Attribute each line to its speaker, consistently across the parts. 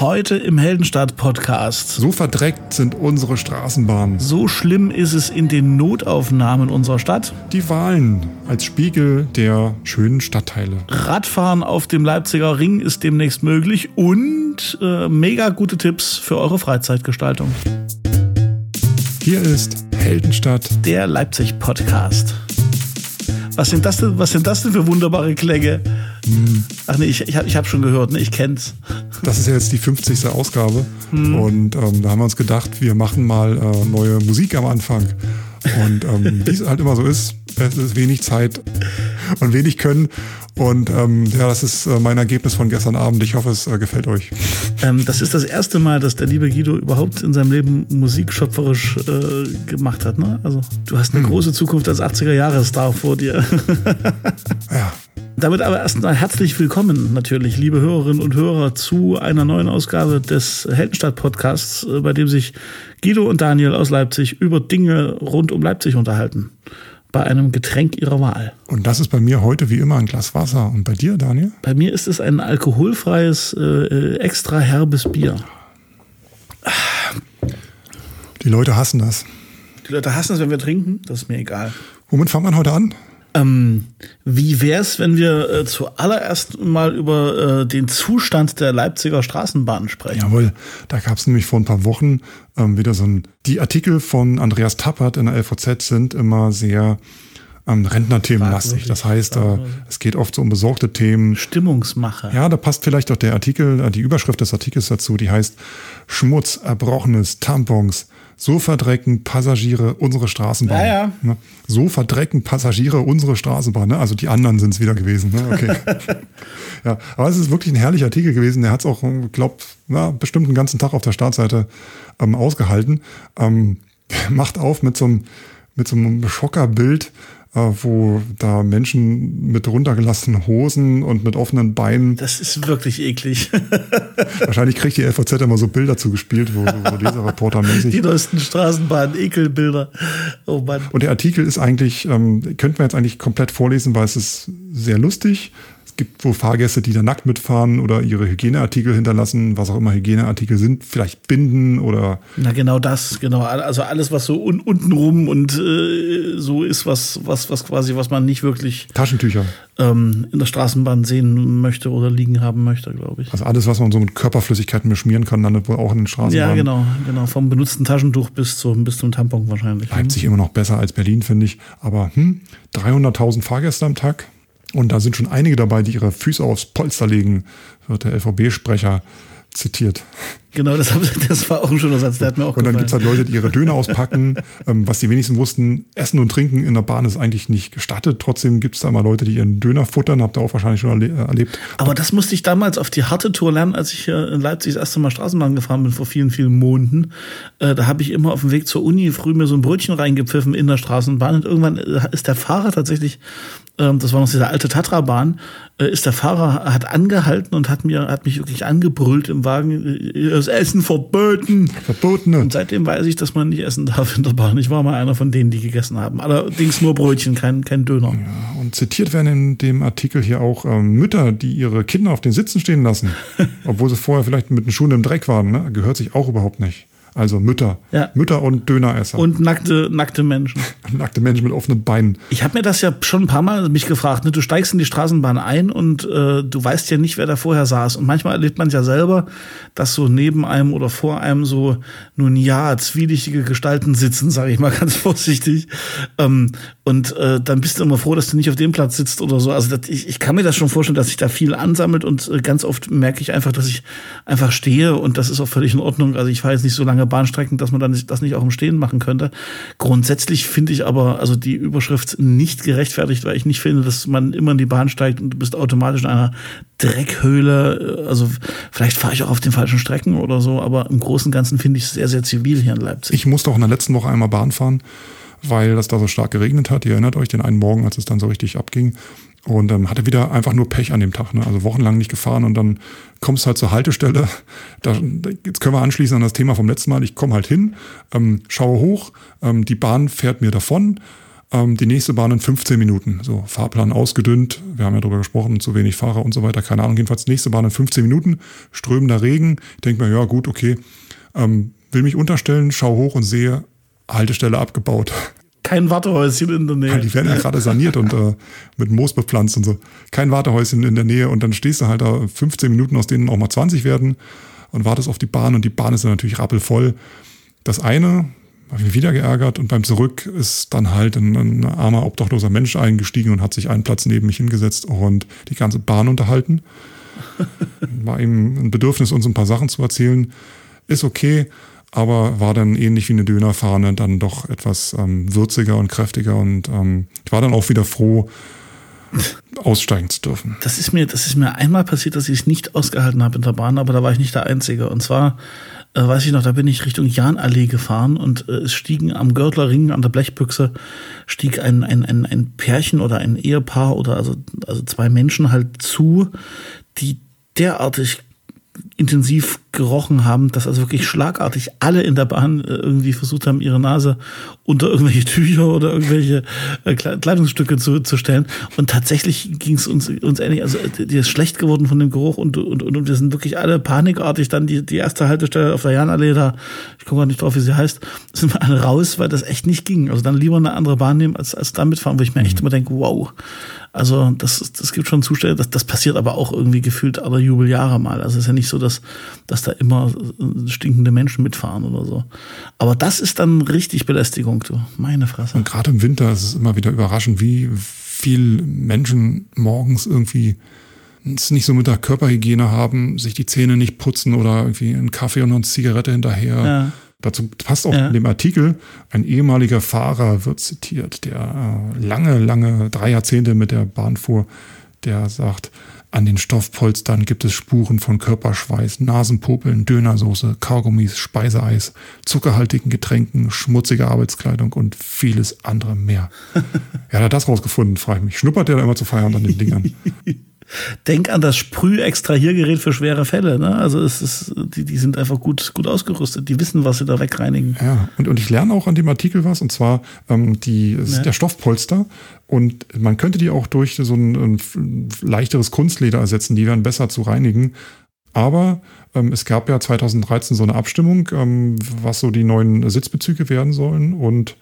Speaker 1: Heute im Heldenstadt-Podcast.
Speaker 2: So verdreckt sind unsere Straßenbahnen.
Speaker 1: So schlimm ist es in den Notaufnahmen unserer Stadt.
Speaker 2: Die Wahlen als Spiegel der schönen Stadtteile.
Speaker 1: Radfahren auf dem Leipziger Ring ist demnächst möglich und äh, mega gute Tipps für eure Freizeitgestaltung.
Speaker 2: Hier ist Heldenstadt,
Speaker 1: der Leipzig-Podcast. Was sind das denn, was sind das denn für wunderbare Klänge? Hm. Ach nee, ich, ich habe ich hab schon gehört, ne? ich kenn's.
Speaker 2: Das ist ja jetzt die 50. Ausgabe. Hm. Und ähm, da haben wir uns gedacht, wir machen mal äh, neue Musik am Anfang. Und ähm, wie es halt immer so ist, es ist wenig Zeit und wenig Können. Und ähm, ja, das ist äh, mein Ergebnis von gestern Abend. Ich hoffe, es äh, gefällt euch.
Speaker 1: Ähm, das ist das erste Mal, dass der liebe Guido überhaupt in seinem Leben Musik schöpferisch äh, gemacht hat. Ne? Also du hast eine hm. große Zukunft als 80er-Jahre-Star vor dir. ja. Damit aber erstmal herzlich willkommen natürlich, liebe Hörerinnen und Hörer, zu einer neuen Ausgabe des Heldenstadt-Podcasts, äh, bei dem sich Guido und Daniel aus Leipzig über Dinge rund um Leipzig unterhalten bei einem Getränk ihrer Wahl.
Speaker 2: Und das ist bei mir heute wie immer ein Glas Wasser. Und bei dir, Daniel?
Speaker 1: Bei mir ist es ein alkoholfreies, äh, extra herbes Bier.
Speaker 2: Die Leute hassen das.
Speaker 1: Die Leute hassen es, wenn wir trinken. Das ist mir egal.
Speaker 2: Womit fangen wir heute an?
Speaker 1: Ähm, wie wär's, wenn wir äh, zuallererst mal über äh, den Zustand der Leipziger Straßenbahn sprechen?
Speaker 2: Jawohl, da gab es nämlich vor ein paar Wochen ähm, wieder so ein. Die Artikel von Andreas Tappert in der LVZ sind immer sehr ähm, Rentnerthemen lastig. Das heißt, äh, es geht oft so um besorgte Themen.
Speaker 1: Stimmungsmache.
Speaker 2: Ja, da passt vielleicht auch der Artikel, äh, die Überschrift des Artikels dazu, die heißt Schmutz, Erbrochenes, Tampons, so verdrecken Passagiere unsere Straßenbahn.
Speaker 1: Ja, ja.
Speaker 2: Ne? So verdrecken Passagiere unsere Straßenbahn. Ne? Also die anderen sind es wieder gewesen. Ne? Okay. ja, aber es ist wirklich ein herrlicher Artikel gewesen. Der hat es auch, glaubt, na, bestimmt einen ganzen Tag auf der Startseite ähm, ausgehalten. Ähm, macht auf mit so einem, mit so einem Schockerbild wo da Menschen mit runtergelassenen Hosen und mit offenen Beinen.
Speaker 1: Das ist wirklich eklig.
Speaker 2: Wahrscheinlich kriegt die LVZ immer so Bilder zugespielt, wo, wo dieser Reporter mäßig.
Speaker 1: Die neuesten Straßenbahn-Ekelbilder. Oh Mann.
Speaker 2: Und der Artikel ist eigentlich, ähm, könnten wir jetzt eigentlich komplett vorlesen, weil es ist sehr lustig gibt wohl Fahrgäste, die da nackt mitfahren oder ihre Hygieneartikel hinterlassen, was auch immer Hygieneartikel sind, vielleicht Binden oder.
Speaker 1: Na genau das, genau. Also alles, was so un unten rum und äh, so ist, was, was, was quasi, was man nicht wirklich.
Speaker 2: Taschentücher.
Speaker 1: Ähm, in der Straßenbahn sehen möchte oder liegen haben möchte, glaube ich.
Speaker 2: Also alles, was man so mit Körperflüssigkeiten beschmieren kann, landet wohl auch in den Straßenbahnen.
Speaker 1: Ja, genau, genau. Vom benutzten Taschentuch bis, zum bis zum Tampon wahrscheinlich.
Speaker 2: Leipzig immer noch besser als Berlin, finde ich. Aber hm, 300.000 Fahrgäste am Tag und da sind schon einige dabei, die ihre Füße aufs Polster legen, wird der LVB-Sprecher zitiert.
Speaker 1: Genau, das, das war auch ein schöner Satz, der hat mir auch
Speaker 2: Und dann gibt es halt Leute, die ihre Döner auspacken. ähm, was die wenigsten wussten, Essen und Trinken in der Bahn ist eigentlich nicht gestattet. Trotzdem gibt es da mal Leute, die ihren Döner futtern. Habt ihr auch wahrscheinlich schon erle erlebt.
Speaker 1: Aber das musste ich damals auf die harte Tour lernen, als ich hier in Leipzig das erste Mal Straßenbahn gefahren bin, vor vielen, vielen Monaten. Äh, da habe ich immer auf dem Weg zur Uni früh mir so ein Brötchen reingepfiffen in der Straßenbahn. Und irgendwann äh, ist der Fahrer tatsächlich, äh, das war noch diese alte Tatra-Bahn, äh, ist der Fahrer, hat angehalten und hat mir, hat mich wirklich angebrüllt im Wagen, äh, das Essen verboten.
Speaker 2: Verboten.
Speaker 1: Und seitdem weiß ich, dass man nicht essen darf in der Bahn. Ich war mal einer von denen, die gegessen haben. Allerdings nur Brötchen, kein, kein Döner.
Speaker 2: Ja, und zitiert werden in dem Artikel hier auch ähm, Mütter, die ihre Kinder auf den Sitzen stehen lassen, obwohl sie vorher vielleicht mit den Schuhen im Dreck waren. Ne? Gehört sich auch überhaupt nicht. Also Mütter.
Speaker 1: Ja.
Speaker 2: Mütter und Döneresser.
Speaker 1: Und nackte, nackte Menschen.
Speaker 2: nackte Menschen mit offenen Beinen.
Speaker 1: Ich habe mir das ja schon ein paar Mal mich gefragt. Ne? Du steigst in die Straßenbahn ein und äh, du weißt ja nicht, wer da vorher saß. Und manchmal erlebt man es ja selber, dass so neben einem oder vor einem so nun ja zwielichtige Gestalten sitzen, sage ich mal ganz vorsichtig. Ähm, und äh, dann bist du immer froh, dass du nicht auf dem Platz sitzt oder so. Also das, ich, ich kann mir das schon vorstellen, dass sich da viel ansammelt und äh, ganz oft merke ich einfach, dass ich einfach stehe und das ist auch völlig in Ordnung. Also ich fahre jetzt nicht so lange Bahnstrecken, dass man dann das nicht auch im Stehen machen könnte. Grundsätzlich finde ich aber also die Überschrift nicht gerechtfertigt, weil ich nicht finde, dass man immer in die Bahn steigt und du bist automatisch in einer Dreckhöhle. Also vielleicht fahre ich auch auf den falschen Strecken oder so, aber im Großen und Ganzen finde ich es sehr, sehr zivil hier in Leipzig.
Speaker 2: Ich musste auch in der letzten Woche einmal Bahn fahren weil das da so stark geregnet hat. Ihr erinnert euch den einen Morgen, als es dann so richtig abging. Und ähm, hatte wieder einfach nur Pech an dem Tag. Ne? Also wochenlang nicht gefahren und dann kommst halt zur Haltestelle. Da, jetzt können wir anschließen an das Thema vom letzten Mal. Ich komme halt hin, ähm, schaue hoch, ähm, die Bahn fährt mir davon. ähm, die nächste Bahn in 15 Minuten. So, Fahrplan ausgedünnt, wir haben ja darüber gesprochen, zu wenig Fahrer und so weiter, keine Ahnung. Jedenfalls nächste Bahn in 15 Minuten, strömender Regen. Ich denke mir, ja gut, okay, ähm, will mich unterstellen, schau hoch und sehe, Haltestelle abgebaut.
Speaker 1: Kein Wartehäuschen in der Nähe.
Speaker 2: Die werden ja gerade saniert und äh, mit Moos bepflanzt und so. Kein Wartehäuschen in der Nähe und dann stehst du halt da 15 Minuten, aus denen auch mal 20 werden und wartest auf die Bahn und die Bahn ist dann natürlich rappelvoll. Das eine, habe ich mich wieder geärgert und beim Zurück ist dann halt ein, ein, armer, obdachloser Mensch eingestiegen und hat sich einen Platz neben mich hingesetzt und die ganze Bahn unterhalten. War ihm ein Bedürfnis, uns ein paar Sachen zu erzählen. Ist okay, aber war dann ähnlich wie eine Dönerfahne dann doch etwas ähm, würziger und kräftiger und ähm, ich war dann auch wieder froh, aussteigen zu dürfen.
Speaker 1: Das ist mir, das ist mir einmal passiert, dass ich es nicht ausgehalten habe in der Bahn, aber da war ich nicht der Einzige. Und zwar, äh, weiß ich noch, da bin ich Richtung Jahnallee gefahren und äh, es stiegen am Görtlerring an der Blechbüchse stieg ein, ein, ein, ein Pärchen oder ein Ehepaar oder also, also zwei Menschen halt zu, die derartig intensiv gerochen haben, dass also wirklich schlagartig alle in der Bahn äh, irgendwie versucht haben, ihre Nase unter irgendwelche Tücher oder irgendwelche äh, Kleidungsstücke zu, zu stellen. Und tatsächlich ging es uns, uns ähnlich, also die ist schlecht geworden von dem Geruch und, und, und wir sind wirklich alle panikartig dann die, die erste Haltestelle auf der Janallee da, ich komme gar nicht drauf, wie sie heißt, sind wir alle raus, weil das echt nicht ging. Also dann lieber eine andere Bahn nehmen, als, als damit fahren, wo ich mir echt mhm. immer denke, wow, also das, das gibt schon Zustände, das, das passiert aber auch irgendwie gefühlt alle Jubeljahre mal. Also es ist ja nicht so, dass, dass da immer stinkende Menschen mitfahren oder so. Aber das ist dann richtig Belästigung, du. Meine Fresse.
Speaker 2: Und gerade im Winter ist es immer wieder überraschend, wie viel Menschen morgens irgendwie es nicht so mit der Körperhygiene haben, sich die Zähne nicht putzen oder irgendwie einen Kaffee und eine Zigarette hinterher. Ja Dazu passt auch ja. in dem Artikel, ein ehemaliger Fahrer wird zitiert, der äh, lange, lange, drei Jahrzehnte mit der Bahn fuhr, der sagt, an den Stoffpolstern gibt es Spuren von Körperschweiß, Nasenpopeln, Dönersoße, Kaugummis, Speiseeis, zuckerhaltigen Getränken, schmutziger Arbeitskleidung und vieles andere mehr. ja, hat er das rausgefunden, frage ich mich. Schnuppert der da immer zu feiern an den Dingern?
Speaker 1: Denk an das Sprüh-Extrahiergerät für schwere Fälle. Ne? Also es ist, die, die sind einfach gut, gut ausgerüstet. Die wissen, was sie da wegreinigen.
Speaker 2: Ja, und, und ich lerne auch an dem Artikel was, und zwar ähm, die, ja. der Stoffpolster. Und man könnte die auch durch so ein, ein leichteres Kunstleder ersetzen. Die wären besser zu reinigen. Aber ähm, es gab ja 2013 so eine Abstimmung, ähm, was so die neuen Sitzbezüge werden sollen. Und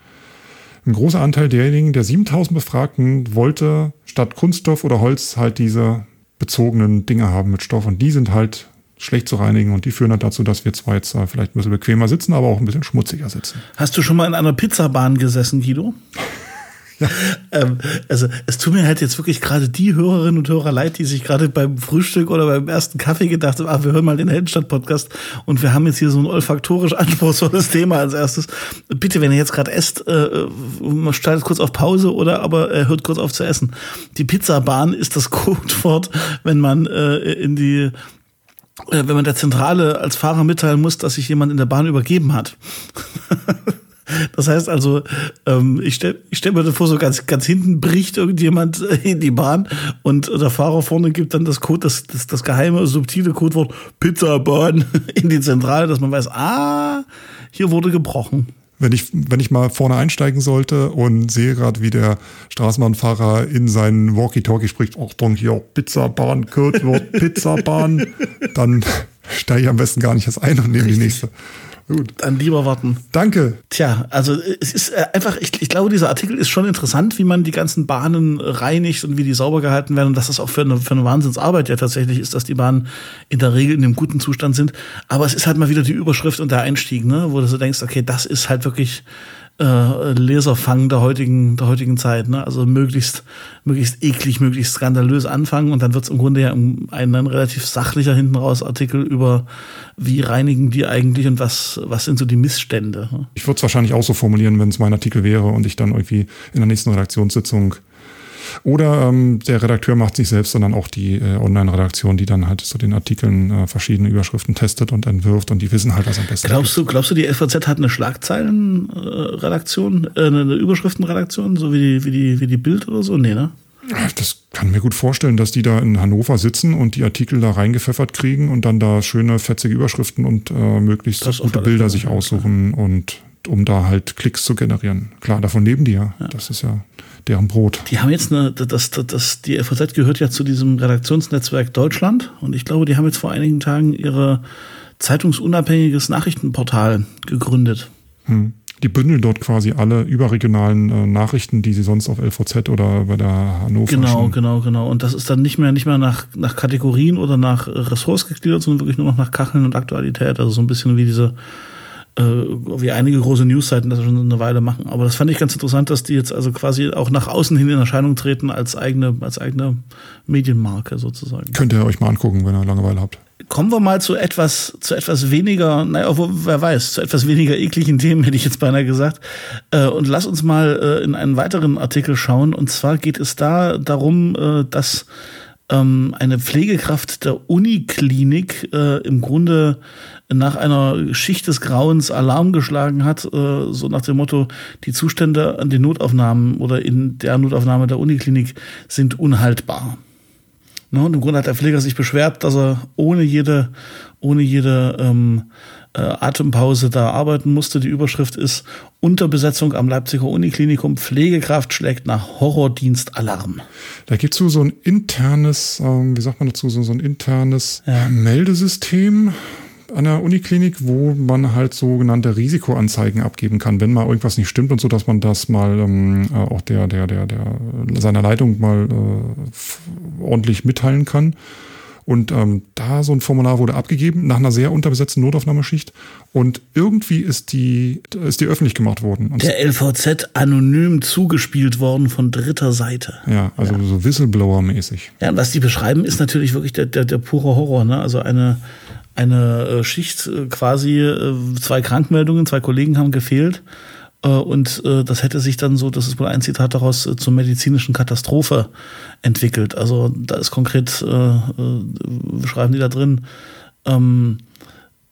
Speaker 2: ein großer Anteil derjenigen, der 7000 Befragten, wollte statt Kunststoff oder Holz halt diese bezogenen Dinge haben mit Stoff. Und die sind halt schlecht zu reinigen und die führen halt dazu, dass wir zwar jetzt vielleicht ein bisschen bequemer sitzen, aber auch ein bisschen schmutziger sitzen.
Speaker 1: Hast du schon mal in einer Pizzabahn gesessen, Guido? ähm, also es tut mir halt jetzt wirklich gerade die Hörerinnen und Hörer leid, die sich gerade beim Frühstück oder beim ersten Kaffee gedacht haben, ah, wir hören mal den Heldenstadt-Podcast und wir haben jetzt hier so ein olfaktorisch anspruchsvolles Thema als erstes. Bitte, wenn ihr jetzt gerade esst, äh, schaltet kurz auf Pause oder aber äh, hört kurz auf zu essen. Die Pizzabahn ist das Codewort, wenn man äh, in die äh, wenn man der Zentrale als Fahrer mitteilen muss, dass sich jemand in der Bahn übergeben hat. Das heißt also, ähm, ich stelle ich stell mir vor, so ganz, ganz hinten bricht irgendjemand in die Bahn und der Fahrer vorne gibt dann das Code, das, das, das geheime, subtile Codewort Pizzabahn in die Zentrale, dass man weiß, ah, hier wurde gebrochen.
Speaker 2: Wenn ich, wenn ich mal vorne einsteigen sollte und sehe gerade, wie der Straßenbahnfahrer in seinen Walkie-Talkie spricht, Achtung, hier Pizzabahn, Codewort Pizzabahn, dann steige ich am besten gar nicht erst ein und nehme Richtig. die nächste.
Speaker 1: Gut. Dann lieber warten.
Speaker 2: Danke.
Speaker 1: Tja, also es ist äh, einfach, ich, ich glaube, dieser Artikel ist schon interessant, wie man die ganzen Bahnen reinigt und wie die sauber gehalten werden und dass das auch für eine, für eine Wahnsinnsarbeit ja tatsächlich ist, dass die Bahnen in der Regel in einem guten Zustand sind. Aber es ist halt mal wieder die Überschrift und der Einstieg, ne, wo du so denkst, okay, das ist halt wirklich äh, Leserfang der heutigen, der heutigen Zeit. Ne? Also möglichst, möglichst eklig, möglichst skandalös anfangen und dann wird es im Grunde ja ein, ein, relativ sachlicher hinten raus Artikel über, wie reinigen die eigentlich und was, was sind so die Missstände. Ne?
Speaker 2: Ich würde es wahrscheinlich auch so formulieren, wenn es mein Artikel wäre und ich dann irgendwie in der nächsten Redaktionssitzung oder ähm, der Redakteur macht sich selbst, sondern auch die äh, Online-Redaktion, die dann halt so den Artikeln äh, verschiedene Überschriften testet und entwirft und die wissen halt, was am besten
Speaker 1: glaubst ist. Du, glaubst du, die FAZ hat eine Schlagzeilenredaktion, äh, eine Überschriftenredaktion, so wie die, wie die, wie die Bild oder so? Nee, ne?
Speaker 2: Das kann mir gut vorstellen, dass die da in Hannover sitzen und die Artikel da reingepfeffert kriegen und dann da schöne, fetzige Überschriften und äh, möglichst gute Bilder sich aussuchen und um da halt Klicks zu generieren. Klar, davon leben die ja. ja. Das ist ja deren Brot.
Speaker 1: Die haben jetzt eine, das, das, das, die FAZ gehört ja zu diesem Redaktionsnetzwerk Deutschland und ich glaube, die haben jetzt vor einigen Tagen ihre zeitungsunabhängiges Nachrichtenportal gegründet.
Speaker 2: Hm. Die bündeln dort quasi alle überregionalen äh, Nachrichten, die sie sonst auf LVZ oder bei der Hannover
Speaker 1: Genau, genau, genau. Und das ist dann nicht mehr, nicht mehr nach, nach Kategorien oder nach Ressorts gegliedert, sondern wirklich nur noch nach Kacheln und Aktualität. Also so ein bisschen wie diese äh, wie einige große Newsseiten das schon eine Weile machen. Aber das fand ich ganz interessant, dass die jetzt also quasi auch nach außen hin in Erscheinung treten als eigene, als eigene Medienmarke sozusagen.
Speaker 2: Könnt ihr euch mal angucken, wenn ihr Langeweile habt.
Speaker 1: Kommen wir mal zu etwas, zu etwas weniger, naja, wer weiß, zu etwas weniger ekligen Themen, hätte ich jetzt beinahe gesagt. Äh, und lass uns mal äh, in einen weiteren Artikel schauen. Und zwar geht es da darum, dass ähm, eine Pflegekraft der Uniklinik im Grunde nach einer Schicht des Grauens Alarm geschlagen hat, äh, so nach dem Motto, die Zustände an den Notaufnahmen oder in der Notaufnahme der Uniklinik sind unhaltbar. Ne, und im Grunde hat der Pfleger sich beschwert, dass er ohne jede, ohne jede ähm, äh, Atempause da arbeiten musste. Die Überschrift ist Unterbesetzung am Leipziger Uniklinikum. Pflegekraft schlägt nach Horrordienst Alarm.
Speaker 2: Da gibt es so, so ein internes, ähm, wie sagt man dazu, so, so ein internes ja. Meldesystem an der Uniklinik, wo man halt sogenannte Risikoanzeigen abgeben kann, wenn mal irgendwas nicht stimmt und so, dass man das mal ähm, äh, auch der, der, der, der seiner Leitung mal äh, ordentlich mitteilen kann. Und ähm, da so ein Formular wurde abgegeben nach einer sehr unterbesetzten Notaufnahmeschicht. Und irgendwie ist die, ist die öffentlich gemacht worden. Und
Speaker 1: der LVZ anonym zugespielt worden von dritter Seite.
Speaker 2: Ja, also ja. so Whistleblower-mäßig.
Speaker 1: Ja, und was die beschreiben, ist natürlich wirklich der, der, der pure Horror. Ne? Also eine, eine äh, Schicht äh, quasi, äh, zwei Krankmeldungen, zwei Kollegen haben gefehlt. Und das hätte sich dann so, das ist wohl ein Zitat daraus, zur medizinischen Katastrophe entwickelt. Also da ist konkret, äh, schreiben die da drin, ähm,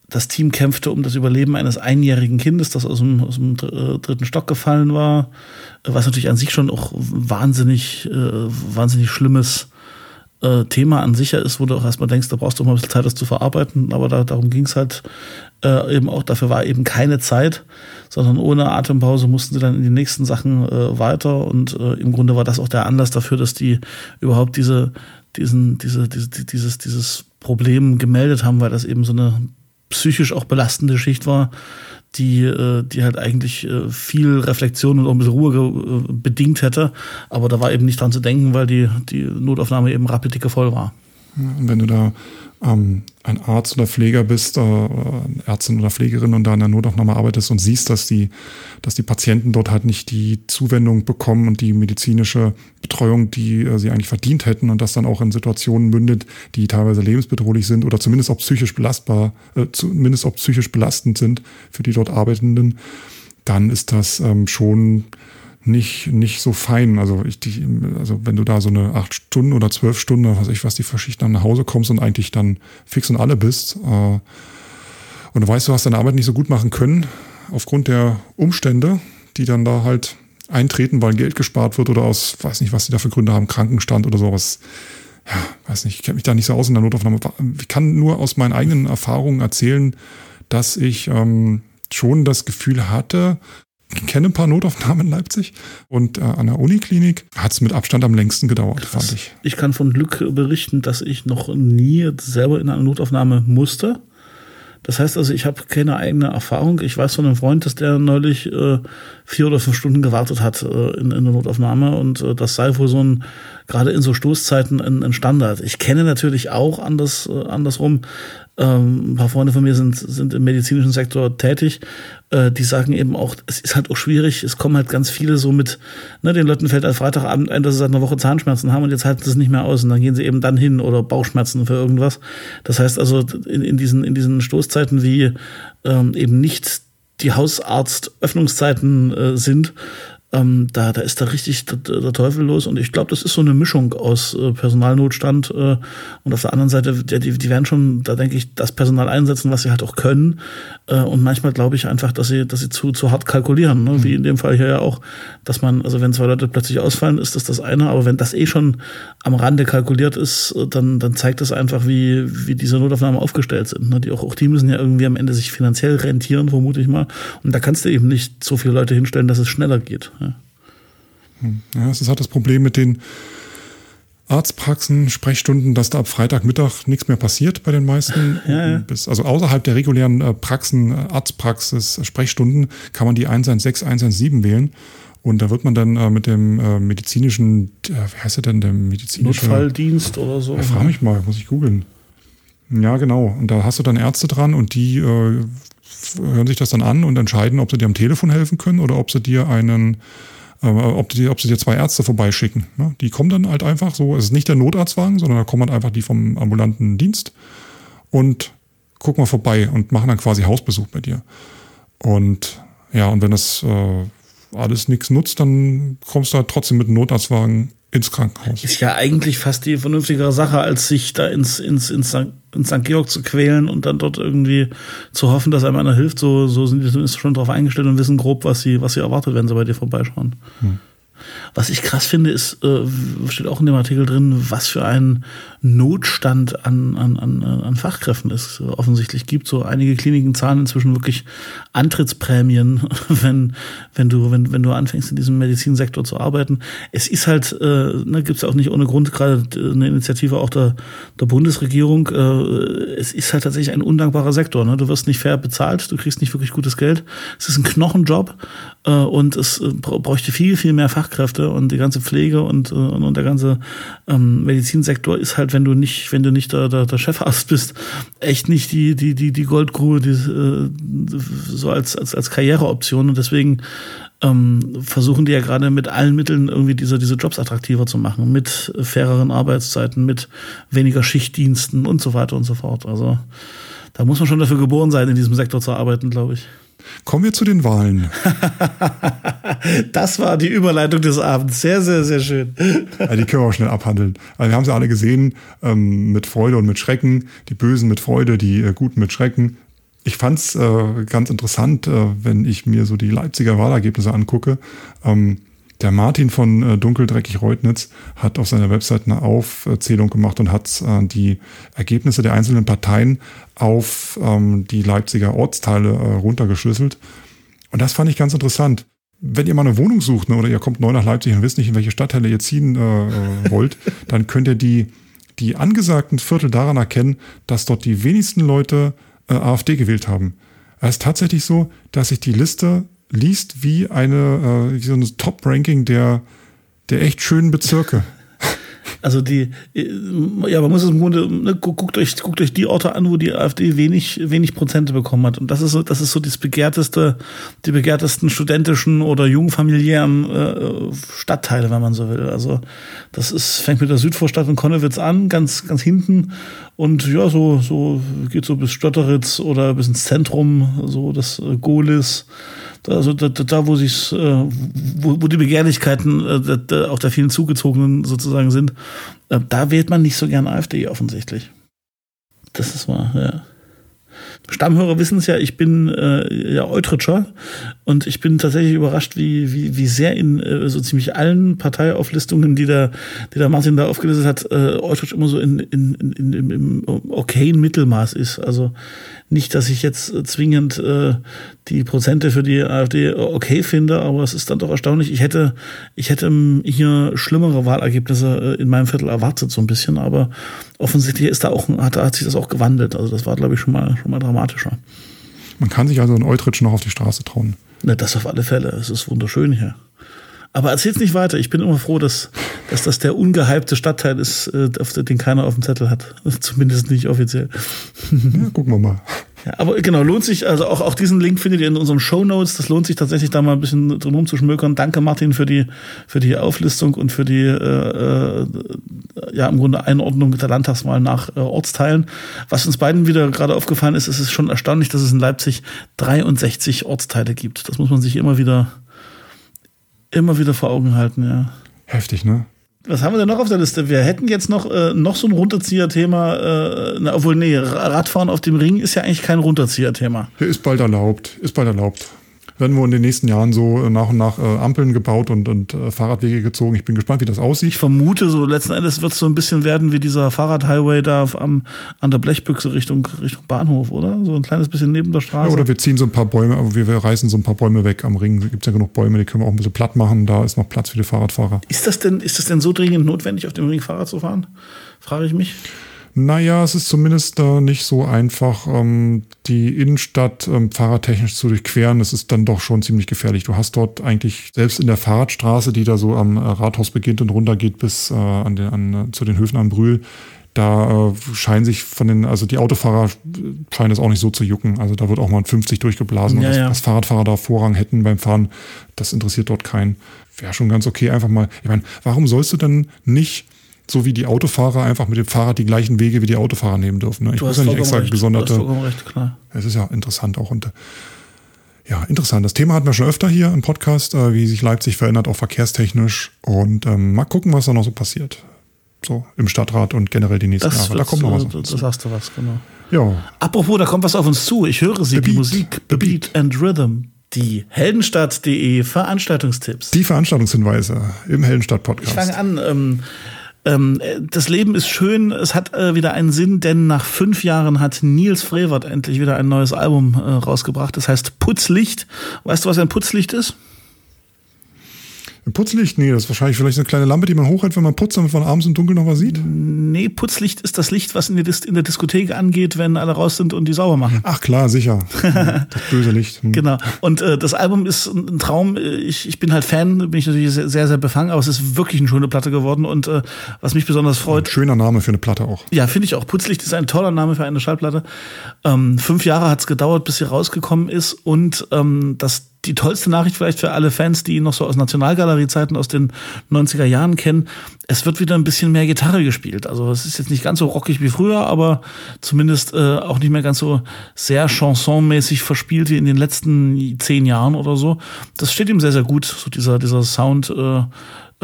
Speaker 1: das Team kämpfte um das Überleben eines einjährigen Kindes, das aus dem, aus dem dritten Stock gefallen war, was natürlich an sich schon auch wahnsinnig, äh, wahnsinnig schlimmes äh, Thema an sich ist, wo du auch erstmal denkst, da brauchst du mal ein bisschen Zeit, das zu verarbeiten. Aber da, darum ging es halt äh, eben auch. Dafür war eben keine Zeit, sondern ohne Atempause mussten sie dann in die nächsten Sachen äh, weiter. Und äh, im Grunde war das auch der Anlass dafür, dass die überhaupt diese, diesen, diese, diese, dieses, dieses Problem gemeldet haben, weil das eben so eine psychisch auch belastende Schicht war, die, äh, die halt eigentlich äh, viel Reflexion und auch ein bisschen Ruhe äh, bedingt hätte. Aber da war eben nicht dran zu denken, weil die, die Notaufnahme eben rapidicke voll war.
Speaker 2: Und wenn du da ähm, ein Arzt oder Pfleger bist, äh, Ärztin oder Pflegerin und da in der Notaufnahme arbeitest und siehst, dass die, dass die Patienten dort halt nicht die Zuwendung bekommen und die medizinische Betreuung, die äh, sie eigentlich verdient hätten und das dann auch in Situationen mündet, die teilweise lebensbedrohlich sind oder zumindest auch psychisch belastbar, äh, zumindest auch psychisch belastend sind für die dort Arbeitenden, dann ist das ähm, schon nicht, nicht so fein. Also, ich, die, also wenn du da so eine acht Stunden oder zwölf Stunden, was ich was, die Verschichten nach Hause kommst und eigentlich dann fix und alle bist äh, und du weißt, du hast deine Arbeit nicht so gut machen können, aufgrund der Umstände, die dann da halt eintreten, weil Geld gespart wird oder aus, weiß nicht, was die da für Gründe haben, Krankenstand oder sowas. Ja, weiß nicht, ich kenne mich da nicht so aus in der Notaufnahme. Ich kann nur aus meinen eigenen Erfahrungen erzählen, dass ich ähm, schon das Gefühl hatte, kenne ein paar Notaufnahmen in Leipzig und äh, an der Uniklinik hat es mit Abstand am längsten gedauert, Krass. fand ich.
Speaker 1: Ich kann von Glück berichten, dass ich noch nie selber in einer Notaufnahme musste. Das heißt also, ich habe keine eigene Erfahrung. Ich weiß von einem Freund, dass der neulich äh, vier oder fünf Stunden gewartet hat äh, in, in der Notaufnahme und äh, das sei wohl so ein, gerade in so Stoßzeiten ein, ein Standard. Ich kenne natürlich auch anders, äh, andersrum ähm, ein paar Freunde von mir sind, sind im medizinischen Sektor tätig, äh, die sagen eben auch, es ist halt auch schwierig, es kommen halt ganz viele so mit, ne, den Leuten fällt halt Freitagabend ein, dass sie seit einer Woche Zahnschmerzen haben und jetzt halten sie es nicht mehr aus und dann gehen sie eben dann hin oder Bauchschmerzen für irgendwas. Das heißt also, in, in, diesen, in diesen Stoßzeiten, wie ähm, eben nicht die Hausarzt-Öffnungszeiten äh, sind, ähm, da, da ist da richtig der, der Teufel los. Und ich glaube, das ist so eine Mischung aus äh, Personalnotstand äh, und auf der anderen Seite, die, die werden schon, da denke ich, das Personal einsetzen, was sie halt auch können. Äh, und manchmal glaube ich einfach, dass sie, dass sie zu, zu hart kalkulieren. Ne? Mhm. Wie in dem Fall hier ja auch, dass man, also wenn zwei Leute plötzlich ausfallen, ist das das eine. Aber wenn das eh schon am Rande kalkuliert ist, äh, dann, dann zeigt das einfach, wie, wie diese Notaufnahmen aufgestellt sind. Ne? Die auch, auch die müssen ja irgendwie am Ende sich finanziell rentieren, vermute ich mal. Und da kannst du eben nicht so viele Leute hinstellen, dass es schneller geht. Ja.
Speaker 2: Ja, es ist halt das Problem mit den Arztpraxen, Sprechstunden, dass da ab Freitagmittag nichts mehr passiert bei den meisten. Ja, ja. Bis, also außerhalb der regulären äh, Praxen, äh, Arztpraxis, Sprechstunden kann man die 116, 117 wählen. Und da wird man dann äh, mit dem äh, medizinischen, äh, wie heißt er denn, der medizinische
Speaker 1: Notfalldienst oder so.
Speaker 2: Ja, frag mich mal, muss ich googeln. Ja, genau. Und da hast du dann Ärzte dran und die äh, hören sich das dann an und entscheiden, ob sie dir am Telefon helfen können oder ob sie dir einen ob, die, ob sie dir zwei Ärzte vorbeischicken. Ne? Die kommen dann halt einfach so, es ist nicht der Notarztwagen, sondern da kommen halt einfach die vom ambulanten Dienst und gucken mal vorbei und machen dann quasi Hausbesuch bei dir. Und ja, und wenn das äh, alles nichts nutzt, dann kommst du halt trotzdem mit dem Notarztwagen ins Krankenhaus.
Speaker 1: Ist ja eigentlich fast die vernünftigere Sache, als sich da ins, ins, ins, ins St. Georg zu quälen und dann dort irgendwie zu hoffen, dass einem einer hilft. So, so sind die zumindest schon drauf eingestellt und wissen grob, was sie, was sie erwartet, wenn sie bei dir vorbeischauen. Hm. Was ich krass finde, ist, äh, steht auch in dem Artikel drin, was für ein Notstand an, an, an, an Fachkräften es offensichtlich gibt. So einige Kliniken zahlen inzwischen wirklich Antrittsprämien, wenn, wenn du, wenn, wenn du anfängst, in diesem Medizinsektor zu arbeiten. Es ist halt, äh, ne, gibt es auch nicht ohne Grund gerade eine Initiative auch der, der Bundesregierung. Äh, es ist halt tatsächlich ein undankbarer Sektor. Ne? Du wirst nicht fair bezahlt, du kriegst nicht wirklich gutes Geld. Es ist ein Knochenjob äh, und es äh, bräuchte viel, viel mehr Fachkräfte und die ganze Pflege und, äh, und der ganze ähm, Medizinsektor ist halt, wenn du nicht, wenn du nicht der, der, der Chefarzt bist, echt nicht die, die, die, die Goldgrube, die, äh, so als, als, als Karriereoption. Und deswegen ähm, versuchen die ja gerade mit allen Mitteln irgendwie diese, diese Jobs attraktiver zu machen, mit faireren Arbeitszeiten, mit weniger Schichtdiensten und so weiter und so fort. Also da muss man schon dafür geboren sein, in diesem Sektor zu arbeiten, glaube ich.
Speaker 2: Kommen wir zu den Wahlen.
Speaker 1: das war die Überleitung des Abends. Sehr, sehr, sehr schön.
Speaker 2: Ja, die können wir auch schnell abhandeln. Also wir haben sie alle gesehen, ähm, mit Freude und mit Schrecken. Die Bösen mit Freude, die äh, Guten mit Schrecken. Ich fand's äh, ganz interessant, äh, wenn ich mir so die Leipziger Wahlergebnisse angucke. Ähm, der Martin von äh, Dunkeldreckig Reutnitz hat auf seiner Website eine Aufzählung gemacht und hat äh, die Ergebnisse der einzelnen Parteien auf ähm, die Leipziger Ortsteile äh, runtergeschlüsselt. Und das fand ich ganz interessant. Wenn ihr mal eine Wohnung sucht ne, oder ihr kommt neu nach Leipzig und wisst nicht, in welche Stadtteile ihr ziehen äh, äh wollt, dann könnt ihr die, die angesagten Viertel daran erkennen, dass dort die wenigsten Leute äh, AfD gewählt haben. Es ist tatsächlich so, dass sich die Liste liest wie eine äh, wie so ein Top-Ranking der, der echt schönen Bezirke.
Speaker 1: Also die, äh, ja, man muss es im Grunde, ne, guckt euch, guckt euch die Orte an, wo die AfD wenig, wenig Prozente bekommen hat. Und das ist so, das ist so das begehrteste, die begehrtesten studentischen oder jungfamiliären äh, Stadtteile, wenn man so will. Also das ist, fängt mit der Südvorstadt in Konnewitz an, ganz, ganz hinten. Und ja, so, so geht so bis Stotteritz oder bis ins Zentrum, so das äh, Golis also da, da wo sich äh, wo, wo die Begehrlichkeiten äh, da, auch der vielen Zugezogenen sozusagen sind, äh, da wählt man nicht so gern AfD offensichtlich. Das ist wahr, ja. Stammhörer wissen es ja, ich bin äh, ja Eutritscher und ich bin tatsächlich überrascht, wie, wie, wie sehr in äh, so ziemlich allen Parteiauflistungen, die der, die der Martin da aufgelistet hat, äh, Eutritsch immer so in, in, in, in, im okayen Mittelmaß ist. Also nicht, dass ich jetzt zwingend äh, die Prozente für die AfD okay finde, aber es ist dann doch erstaunlich. Ich hätte, ich hätte hier schlimmere Wahlergebnisse äh, in meinem Viertel erwartet, so ein bisschen, aber offensichtlich ist da auch, hat, hat sich das auch gewandelt. Also das war, glaube ich, schon mal, schon mal dramatischer.
Speaker 2: Man kann sich also in Eutrich noch auf die Straße trauen.
Speaker 1: Ne, das auf alle Fälle. Es ist wunderschön hier. Aber erzähl's nicht weiter. Ich bin immer froh, dass, dass das der ungehypte Stadtteil ist, äh, den keiner auf dem Zettel hat. Zumindest nicht offiziell.
Speaker 2: Ja, gucken wir mal.
Speaker 1: Ja, aber genau, lohnt sich, also auch, auch diesen Link findet ihr in unseren Show Notes. Das lohnt sich tatsächlich da mal ein bisschen drum rumzuschmökern. Danke Martin für die, für die Auflistung und für die, äh, äh, ja, im Grunde Einordnung der Landtagswahl nach äh, Ortsteilen. Was uns beiden wieder gerade aufgefallen ist, ist es schon erstaunlich, dass es in Leipzig 63 Ortsteile gibt. Das muss man sich immer wieder Immer wieder vor Augen halten, ja.
Speaker 2: Heftig, ne?
Speaker 1: Was haben wir denn noch auf der Liste? Wir hätten jetzt noch, äh, noch so ein Runterzieher-Thema, äh, na, obwohl, nee, Radfahren auf dem Ring ist ja eigentlich kein Runterzieher-Thema.
Speaker 2: Ist bald erlaubt, ist bald erlaubt werden wohl in den nächsten Jahren so nach und nach äh, Ampeln gebaut und, und äh, Fahrradwege gezogen. Ich bin gespannt, wie das aussieht.
Speaker 1: Ich vermute, so letzten Endes wird es so ein bisschen werden wie dieser Fahrradhighway da am, an der Blechbüchse Richtung, Richtung Bahnhof, oder? So ein kleines bisschen neben der Straße.
Speaker 2: Ja, oder wir ziehen so ein paar Bäume, wir, wir reißen so ein paar Bäume weg am Ring. Da gibt es ja genug Bäume, die können wir auch ein bisschen platt machen. Da ist noch Platz für die Fahrradfahrer.
Speaker 1: Ist das denn, ist das denn so dringend notwendig, auf dem Ring Fahrrad zu fahren? Frage ich mich.
Speaker 2: Naja, es ist zumindest äh, nicht so einfach, ähm, die Innenstadt ähm, fahrradtechnisch zu durchqueren. Es ist dann doch schon ziemlich gefährlich. Du hast dort eigentlich, selbst in der Fahrradstraße, die da so am äh, Rathaus beginnt und runtergeht bis äh, an den, an, äh, zu den Höfen am Brühl, da äh, scheinen sich von den, also die Autofahrer scheinen es auch nicht so zu jucken. Also da wird auch mal ein 50 durchgeblasen. Ja, und dass, ja. dass Fahrradfahrer da Vorrang hätten beim Fahren, das interessiert dort keinen. Wäre schon ganz okay, einfach mal. Ich meine, warum sollst du denn nicht so wie die Autofahrer einfach mit dem Fahrrad die gleichen Wege wie die Autofahrer nehmen dürfen. Ne? Ich muss ja nicht extra recht. gesonderte. Recht. Es ist ja interessant auch und ja, interessant. Das Thema hatten wir schon öfter hier im Podcast, äh, wie sich Leipzig verändert, auch verkehrstechnisch. Und ähm, mal gucken, was da noch so passiert. So im Stadtrat und generell die nächsten das Jahre. Da kommt noch was.
Speaker 1: Das sagst du was, genau. Ja. Apropos, da kommt was auf uns zu. Ich höre sie, The die Beat. Musik, The Beat and Rhythm. Die Heldenstadt.de Veranstaltungstipps.
Speaker 2: Die Veranstaltungshinweise im Heldenstadt-Podcast.
Speaker 1: Ich fange an. Ähm, ähm, das Leben ist schön, es hat äh, wieder einen Sinn, denn nach fünf Jahren hat Nils Frevert endlich wieder ein neues Album äh, rausgebracht. Das heißt Putzlicht. Weißt du, was ein Putzlicht ist?
Speaker 2: Ein Putzlicht? Nee, das ist wahrscheinlich vielleicht eine kleine Lampe, die man hochhält, wenn man putzt, damit man abends im Dunkeln noch was sieht.
Speaker 1: Nee, Putzlicht ist das Licht, was in der, in der Diskothek angeht, wenn alle raus sind und die sauber machen.
Speaker 2: Ach klar, sicher. das böse Licht.
Speaker 1: Hm. Genau. Und äh, das Album ist ein Traum. Ich, ich bin halt Fan, bin ich natürlich sehr, sehr, sehr befangen, aber es ist wirklich eine schöne Platte geworden. Und äh, was mich besonders freut.
Speaker 2: Ein schöner Name für eine Platte auch.
Speaker 1: Ja, finde ich auch. Putzlicht ist ein toller Name für eine Schallplatte. Ähm, fünf Jahre hat es gedauert, bis sie rausgekommen ist. Und ähm, das die tollste Nachricht vielleicht für alle Fans, die ihn noch so aus Nationalgalerie-Zeiten aus den 90er Jahren kennen. Es wird wieder ein bisschen mehr Gitarre gespielt. Also es ist jetzt nicht ganz so rockig wie früher, aber zumindest äh, auch nicht mehr ganz so sehr chansonmäßig verspielt wie in den letzten zehn Jahren oder so. Das steht ihm sehr, sehr gut, so dieser, dieser Sound. Äh,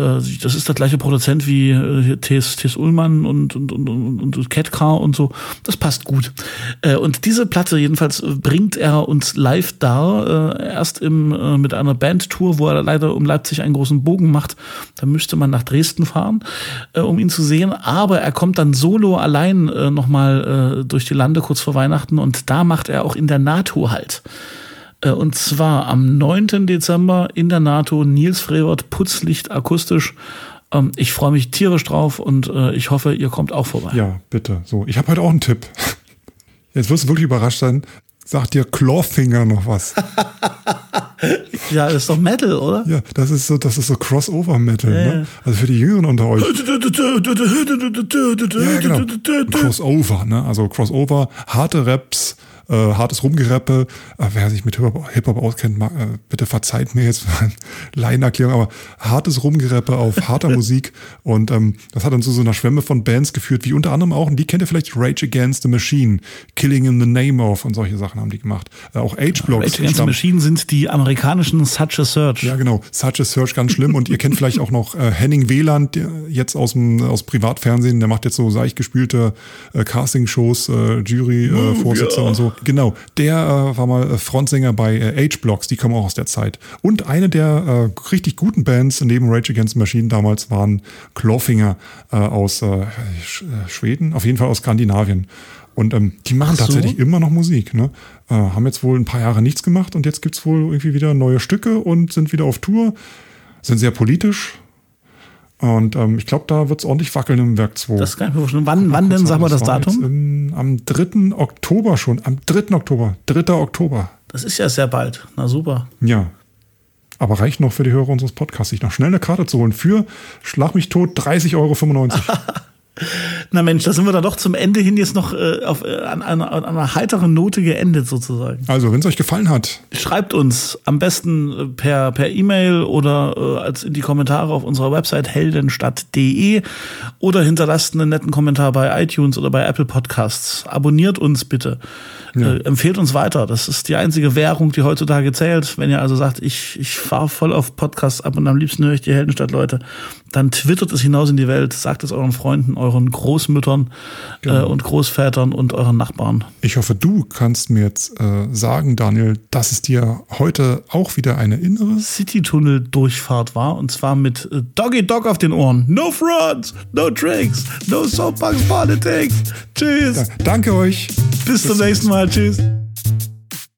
Speaker 1: das ist der gleiche Produzent wie äh, T.S. T.S. Ullmann und, und, und, und, und Catcar und so. Das passt gut. Äh, und diese Platte jedenfalls bringt er uns live dar, äh, erst im, äh, mit einer Bandtour, wo er leider um Leipzig einen großen Bogen macht. Da müsste man nach Dresden fahren, äh, um ihn zu sehen. Aber er kommt dann solo allein äh, nochmal äh, durch die Lande kurz vor Weihnachten und da macht er auch in der NATO halt. Äh, und zwar am 9. Dezember in der NATO Nils Frevert, Putzlicht akustisch. Ähm, ich freue mich tierisch drauf und äh, ich hoffe, ihr kommt auch vorbei.
Speaker 2: Ja, bitte. So, ich habe heute auch einen Tipp. Jetzt wirst du wirklich überrascht sein. Sagt dir Clawfinger noch was?
Speaker 1: ja, das ist doch Metal, oder?
Speaker 2: Ja, das ist so, das ist so Crossover-Metal, ja, ne? Also für die Jüngeren unter euch. ja, genau. Crossover, ne? Also Crossover, harte Raps, äh, hartes Rumgereppe. Äh, wer sich mit Hip-Hop auskennt, mag, äh, bitte verzeiht mir jetzt mal Laienerklärung, aber hartes Rumgereppe auf harter Musik. Und ähm, das hat dann zu so einer Schwemme von Bands geführt, wie unter anderem auch, und die kennt ihr vielleicht, Rage Against the Machine, Killing in the Name of und solche Sachen haben die gemacht. Äh, auch H-Blocks.
Speaker 1: Rage Against the Machine sind die amerikanischen Such a Search.
Speaker 2: Ja, genau. Such a Search, ganz schlimm. und ihr kennt vielleicht auch noch äh, Henning Wieland, jetzt aus dem aus Privatfernsehen, der macht jetzt so seich gespielte äh, Casting-Shows, äh, Jury-Vorsitzer äh, oh, ja. und so. Genau, der äh, war mal äh, Frontsänger bei äh, H-Blocks, die kommen auch aus der Zeit. Und eine der äh, richtig guten Bands neben Rage Against the Machine damals waren Clawfinger äh, aus äh, Sch Schweden, auf jeden Fall aus Skandinavien. Und ähm, die machen so. tatsächlich immer noch Musik. Ne? Haben jetzt wohl ein paar Jahre nichts gemacht und jetzt gibt es wohl irgendwie wieder neue Stücke und sind wieder auf Tour. Sind sehr politisch, und ähm, ich glaube, da wird es ordentlich wackeln im Werk 2.
Speaker 1: Das kann ich mir vorstellen. Wann, wann denn, sag mal das Datum?
Speaker 2: In, am 3. Oktober schon. Am 3. Oktober. 3. Oktober.
Speaker 1: Das ist ja sehr bald. Na super.
Speaker 2: Ja. Aber reicht noch für die Hörer unseres Podcasts, sich noch schnell eine Karte zu holen für Schlag mich tot 30,95 Euro.
Speaker 1: Na Mensch, da sind wir dann doch zum Ende hin jetzt noch äh, auf, äh, an, an, an einer heiteren Note geendet sozusagen.
Speaker 2: Also, wenn es euch gefallen hat.
Speaker 1: Schreibt uns am besten äh, per per E-Mail oder äh, als in die Kommentare auf unserer Website heldenstadt.de oder hinterlasst einen netten Kommentar bei iTunes oder bei Apple Podcasts. Abonniert uns bitte. Ja. Äh, empfehlt uns weiter. Das ist die einzige Währung, die heutzutage zählt. Wenn ihr also sagt, ich, ich fahre voll auf Podcasts ab und am liebsten höre ich die Heldenstadt-Leute, dann twittert es hinaus in die Welt, sagt es euren Freunden, euren Großmüttern äh, genau. äh, und Großvätern und euren Nachbarn.
Speaker 2: Ich hoffe, du kannst mir jetzt äh, sagen, Daniel, dass es dir heute auch wieder eine innere
Speaker 1: City-Tunnel-Durchfahrt war und zwar mit äh, Doggy Dog auf den Ohren. No Frauds, no Tricks, no Soapbox Politics. Tschüss.
Speaker 2: Ja, danke euch.
Speaker 1: Bis, Bis zum nächsten Mal. Tschüss.